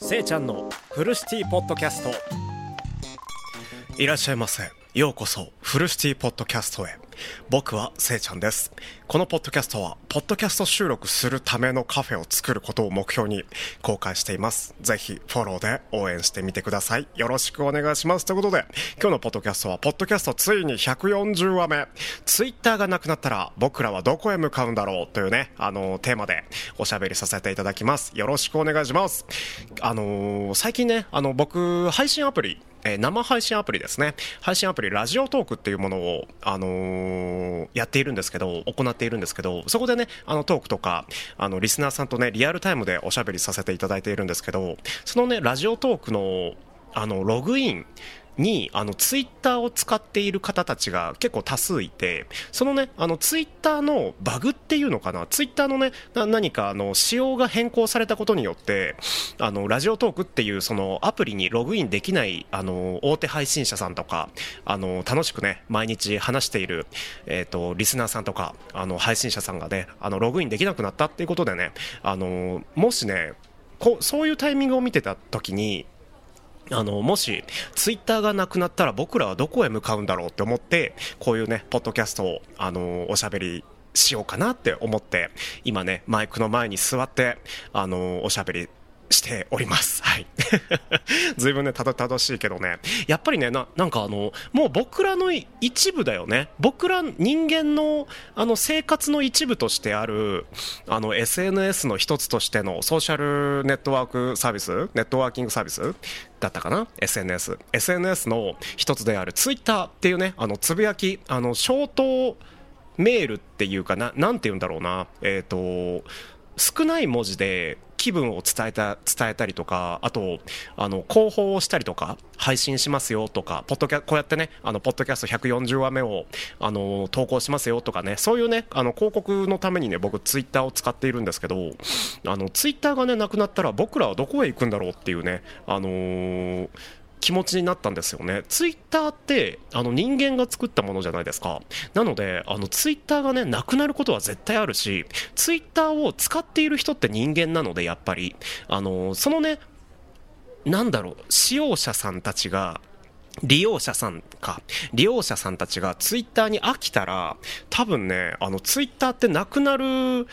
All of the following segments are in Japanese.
せいちゃんのフルシティポッドキャスト。いらっしゃいませ。ようこそフルシティポッドキャストへ。僕はせいちゃんです。このポッドキャストはポッドキャスト収録するためのカフェを作ることを目標に公開しています。ぜひフォローで応援してみてください。よろしくお願いします。ということで今日のポッドキャストはポッドキャストついに140話目。ツイッターがなくなったら僕らはどこへ向かうんだろう？というねあのテーマでおしゃべりさせていただきます。よろしくお願いします。あのー最近ねあの僕配信アプリえー生配信アプリですね。配信アプリラジオトークっていうものを、あのーやっているんですけど行っているんですけどそこでねあのトークとかあのリスナーさんとねリアルタイムでおしゃべりさせていただいているんですけどそのねラジオトークのあのログインにあのツイッターを使っている方たちが結構多数いてそのねあのツイッターのバグっていうのかな？ツイッターのね何かあの仕様が変更されたことによってあのラジオトークっていうそのアプリにログインできないあの大手配信者さんとかあの楽しくね毎日話している、えー、とリスナーさんとかあの配信者さんがねあのログインできなくなったっていうことでねあのもしねこうそういうタイミングを見てた時にあのもしツイッターがなくなったら僕らはどこへ向かうんだろうって思ってこういうねポッドキャストをあのおしゃべりしようかなって思って今ねマイクの前に座ってあのおしゃべりしております。はい。ずいぶんね、たどたどしいけどね。やっぱりね、な、なんかあの、もう僕らの一部だよね。僕ら人間の、あの、生活の一部としてある、あの、SNS の一つとしてのソーシャルネットワークサービスネットワーキングサービスだったかな ?SNS。SNS の一つである Twitter っていうね、あの、つぶやき、あの、ショートメールっていうかな、なんて言うんだろうな？えっ、と、少ない文字で気分を伝えた伝えたりとかあとあの広報をしたりとか配信しますよとかポッドキャこうやってねあのポッドキャスト140話目をあの投稿しますよとかねそういうねあの広告のためにね僕ツイッターを使っているんですけどあのツイッターがねなくなったら僕らはどこへ行くんだろうっていうねあのー気持ちになったんですよね。ツイッターってあの人間が作ったものじゃないですか。なので、あのツイッターがね、なくなることは絶対あるし、ツイッターを使っている人って人間なので、やっぱり、あのそのね、なんだろう、使用者さんたちが、利用者さんか。利用者さんたちがツイッターに飽きたら、多分ね、あのツイッターってなくなる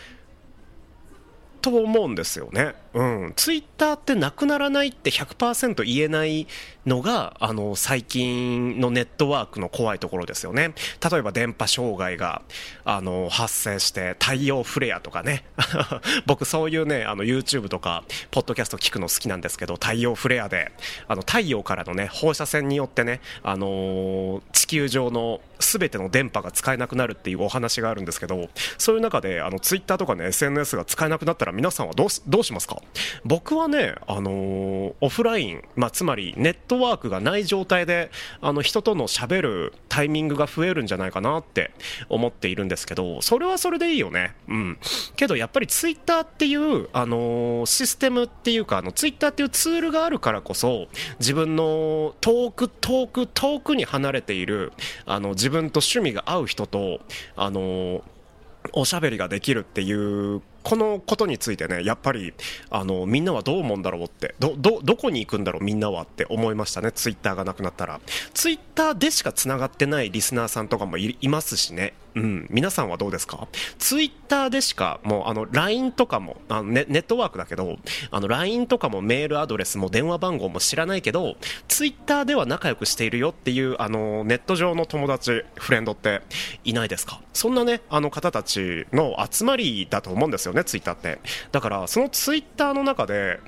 と思うんですよね。うん。ツイッターってなくならないって100%言えないのが、あの、最近のネットワークの怖いところですよね。例えば電波障害が、あの、発生して太陽フレアとかね。僕そういうね、あの、YouTube とか、ポッドキャスト聞くの好きなんですけど、太陽フレアで、あの、太陽からのね、放射線によってね、あの地球上の全ての電波が使えなくなるっていうお話があるんですけど、そういう中で、あの、ツイッターとかね、SNS が使えなくなったら皆さんはどうどうしますか？僕はね、あのーオフライン、まあ、つまりネットワークがない状態であの人との喋るタイミングが増えるんじゃないかなって思っているんですけどそれはそれでいいよね、うん、けどやっぱりツイッターっていう、あのーシステムっていうかあのツイッターっていうツールがあるからこそ自分の遠く遠く遠くに離れているあの自分と趣味が合う人とあのーおしゃべりができるっていうこのことについてねやっぱりあのみんなはどう思うんだろうってどどどこに行くんだろうみんなはって思いましたねツイッターがなくなったら。ツイッターでしかつながってないリスナーさんとかもいいますしね。うん。皆さんはどうですか？ツイッターでしかもうあの LINE とかもあのネネットワークだけどあの LINE とかもメールアドレスも電話番号も知らないけどツイッターでは仲良くしているよっていうあのネット上の友達フレンドっていないですか？そんなねあの方たちの集まりだと思うんですよねツイッターって。だからそのツイッターの中で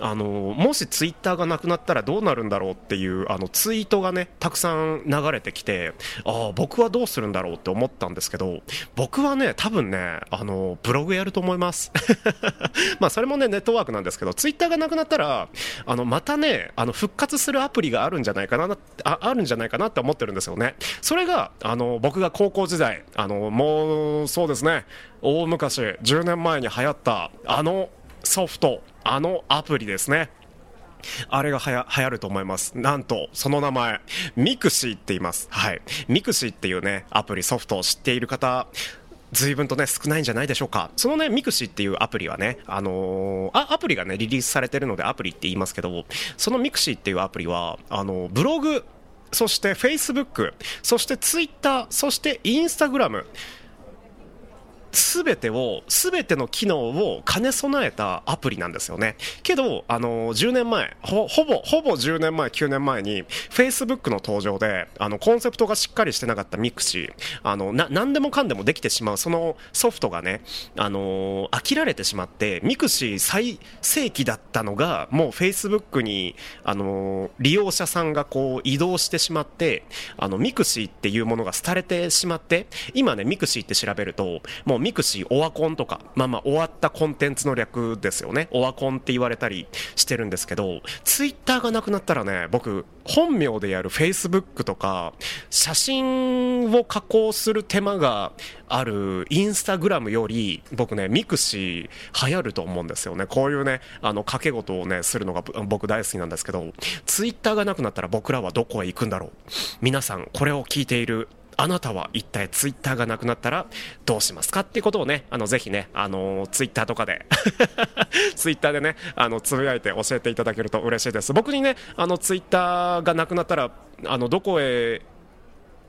あのもしツイッターがなくなったらどうなるんだろうっていうあのツイートがねたくさん流れてきてああ僕はどうするんだろうって思ったんですけど僕はね多分ねあのブログやると思います。まあそれもねネットワークなんですけどツイッターがなくなったらあのまたねあの復活するアプリがあるんじゃないかなああるんじゃないかなって思ってるんですよね。それがあの僕が高校時代あのもうそうですね大昔10年前に流行ったあのソフトあのアプリですね。あれがはや流行ると思います。なんと、その名前、 mixi って言います。はい。 mixi っていうね、アプリ、ソフトを知っている方、随分とね、少ないんじゃないでしょうか。そのね、 mixi っていうアプリはね、あのー、あ、アプリがね、リリースされてるのでアプリって言いますけど、その mixi っていうアプリは、あの、ブログ、そして Facebook、そして Twitter、そして Instagram、全てを、全ての機能を兼ね備えたアプリなんですよね。けど、あの、10年前、ほぼ、ほぼ10年前、9年前に、Facebook の登場で、あの、コンセプトがしっかりしてなかった mixi、あの、な、何でもかんでもできてしまう、そのソフトがね、あの、飽きられてしまって、 mixi 最盛期だったのが、もう Facebook に、あの、利用者さんがこう移動してしまって、あの、 mixi っていうものが廃れてしまって、今ね、 mixi って調べると、もう mixi、オワコンとか、まあまあ終わったコンテンツの略ですよね。オワコンって言われたりしてるんですけど、ツイッターがなくなったらね、僕、本名でやる Facebook とか、写真を加工する手間があるインスタグラムより、僕ね、 mixi 流行ると思うんですよね。こういうね、あの、賭け事をね、するのが僕大好きなんですけど、ツイッターがなくなったら僕らはどこへ行くんだろう。皆さん、これを聞いているあなたは一体ツイッターがなくなったらどうしますかっていうことをね、あの、ぜひね、あの、ツイッターとかで ツイッターでね、あの、つぶやいて教えていただけると嬉しいです。僕にね、あの、ツイッターがなくなったら、あの、どこへ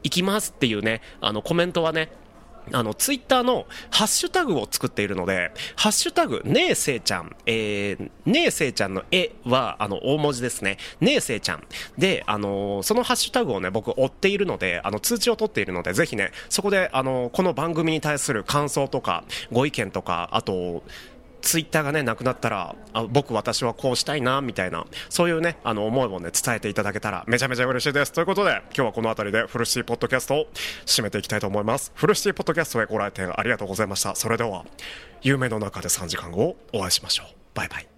行きますっていうね、あの、コメントはね、あの、ツイッターのハッシュタグを作っているので、ハッシュタグ、ねえせいちゃん、えー、ねえせいちゃんの絵は、あの、大文字ですね。ねえせいちゃん。で、あのー、そのハッシュタグをね、僕追っているので、あの、通知を取っているので、ぜひね、そこで、あのー、この番組に対する感想とか、ご意見とか、あと、ツイッターがね、なくなったら、あ僕、私はこうしたいな、みたいな、そういうね、あの、思いをね、伝えていただけたら、めちゃめちゃ嬉しいです。ということで、今日はこの辺りで、フルシティポッドキャストを締めていきたいと思います。フルシティポッドキャストへご来店ありがとうございました。それでは、夢の中で3時間後、お会いしましょう。バイバイ。